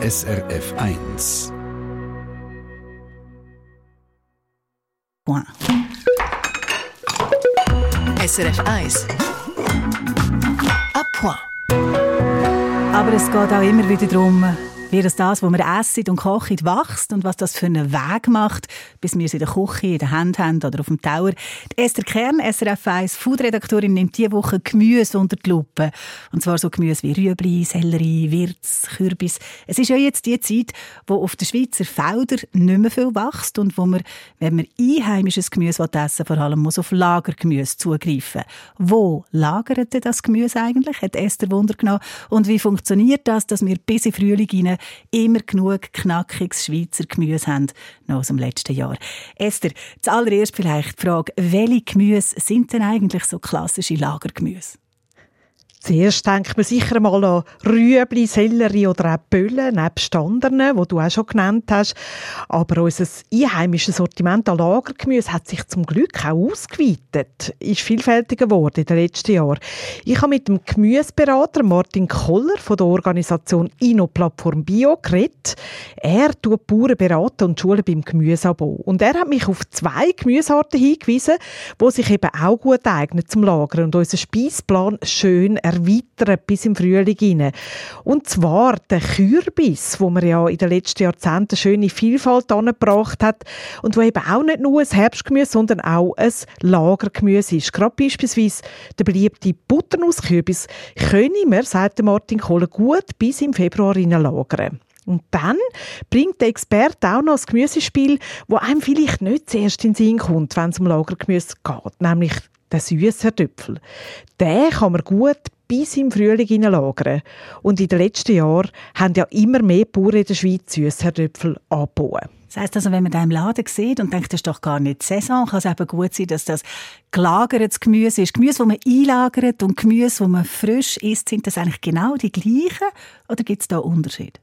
SRF 1. SRF 1. A point. Aber es geht auch immer wieder darum, wie das, das, was wir essen und kochen, wächst und was das für einen Weg macht, bis wir es in der Küche, in der Hand haben oder auf dem Tower. Die Esther Kern, SRF 1 Foodredaktorin, nimmt diese Woche Gemüse unter die Lupe. Und zwar so Gemüse wie Rüebli, Sellerie, Wirz, Kürbis. Es ist ja jetzt die Zeit, wo auf den Schweizer Feldern nicht mehr viel wächst und wo man, wenn man einheimisches Gemüse essen vor allem muss auf Lagergemüse zugreifen. Wo lagert das Gemüse eigentlich? Hat Esther Wunder genommen. Und wie funktioniert das, dass wir bis in Frühling hinein immer genug knackiges Schweizer Gemüse haben, noch aus dem letzten Jahr. Esther, zuallererst vielleicht die Frage, welche Gemüse sind denn eigentlich so klassische Lagergemüse? Zuerst denkt man sicher mal an Rüebli, Sellerie oder auch Böllen, nebst anderen, die du auch schon genannt hast. Aber unser einheimisches Sortiment an Lagergemüse hat sich zum Glück auch ausgeweitet, ist vielfältiger geworden in den letzten Jahren. Ich habe mit dem Gemüseberater Martin Koller von der Organisation Inno-Plattform Bio geredet. Er tut Bauern beraten und Schulen beim Gemüseanbau. Und er hat mich auf zwei Gemüsearten hingewiesen, die sich eben auch gut eignen zum Lagern und unseren Speisplan schön erweitern bis im Frühling hinein. Und zwar der Kürbis, wo man ja in den letzten Jahrzehnten schöne Vielfalt angebracht hat und wo eben auch nicht nur ein Herbstgemüse, sondern auch ein Lagergemüse ist. Gerade beispielsweise der beliebte Butternusskürbis können wir, sagt Martin Kohler, gut bis im Februar lagern. Und dann bringt der Experte auch noch das Gemüsespiel, wo einem vielleicht nicht zuerst in den Sinn kommt, wenn es um Lagergemüse geht, nämlich der süße Töpfel. Den kann man gut bis im Frühling lagern. Und in den letzten Jahren haben ja immer mehr Bauern in der Schweiz Süßherdöpfel angebaut. Das heisst also, wenn man da im Laden sieht und denkt, das ist doch gar nicht Saison, kann es eben gut sein, dass das gelagertes Gemüse ist. Gemüse, das man einlagert und Gemüse, das man frisch isst, sind das eigentlich genau die gleichen? Oder gibt es da Unterschiede?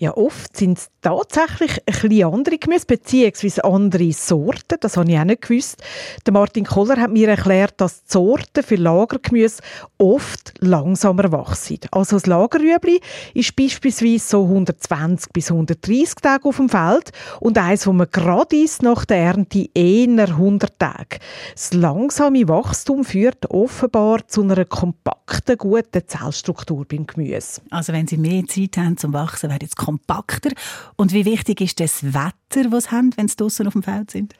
Ja, oft sind es tatsächlich ein bisschen andere Gemüse, beziehungsweise andere Sorten. Das habe ich auch nicht gewusst. Der Martin Koller hat mir erklärt, dass die Sorten für Lagergemüse oft langsamer wachsen. Also das Lagerrüebli ist beispielsweise so 120 bis 130 Tage auf dem Feld und eins, wo man gerade isst nach der Ernte, eher 100 Tage. Das langsame Wachstum führt offenbar zu einer kompakten, guten Zellstruktur beim Gemüse. Also wenn Sie mehr Zeit haben zum Wachsen, werden es kompakter. Und wie wichtig ist das Wetter, das sie haben, wenn sie draußen auf dem Feld sind?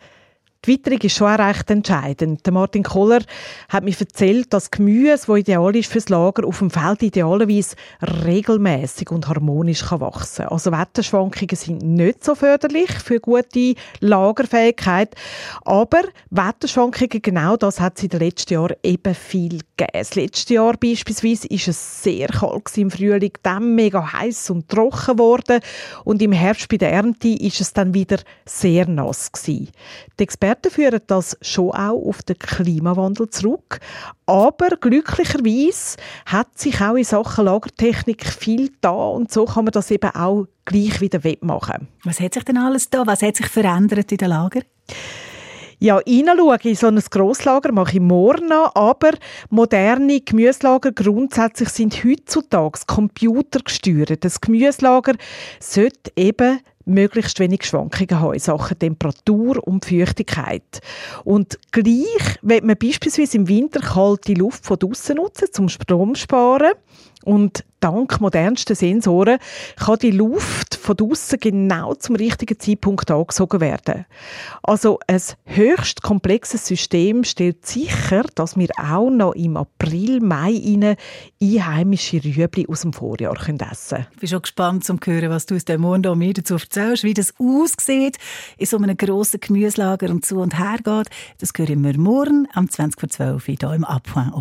Die Witterung ist schon recht entscheidend. Martin Kohler hat mir erzählt, dass Gemüse, das ideal ist fürs Lager, auf dem Feld idealerweise regelmäßig und harmonisch wachsen kann. Also Wetterschwankungen sind nicht so förderlich für gute Lagerfähigkeit. Aber Wetterschwankungen, genau das hat es in den letzten Jahren eben viel gegeben. Das letzte Jahr beispielsweise ist es sehr kalt im Frühling, dann mega heiß und trocken geworden und im Herbst bei der Ernte ist es dann wieder sehr nass gewesen. Die führen das schon auch auf den Klimawandel zurück. Aber glücklicherweise hat sich auch in Sachen Lagertechnik viel da und so kann man das eben auch gleich wieder wettmachen. Was hat sich denn alles da? Was hat sich verändert in den Lager? Ja, reinschauen in so ein Grosslager mache ich morgen an, aber moderne Gemüselager grundsätzlich sind heutzutage computergesteuert. Das Gemüselager sollte eben möglichst wenig Schwankungen haben in Sachen Temperatur und Feuchtigkeit. Und gleich, wenn man beispielsweise im Winter kalte Luft von draussen nutzen, zum Strom sparen, und dank modernsten Sensoren kann die Luft von draussen genau zum richtigen Zeitpunkt angesogen werden. Also ein höchst komplexes System stellt sicher, dass wir auch noch im April, Mai einheimische Rüebli aus dem Vorjahr essen können. Ich bin schon gespannt zu hören, was du aus dem Mond mir dazu erzählst, wie das aussieht in so einem grossen Gemüselager und zu und her geht. Das hören wir morgen am 20.12 Uhr hier im Abhang.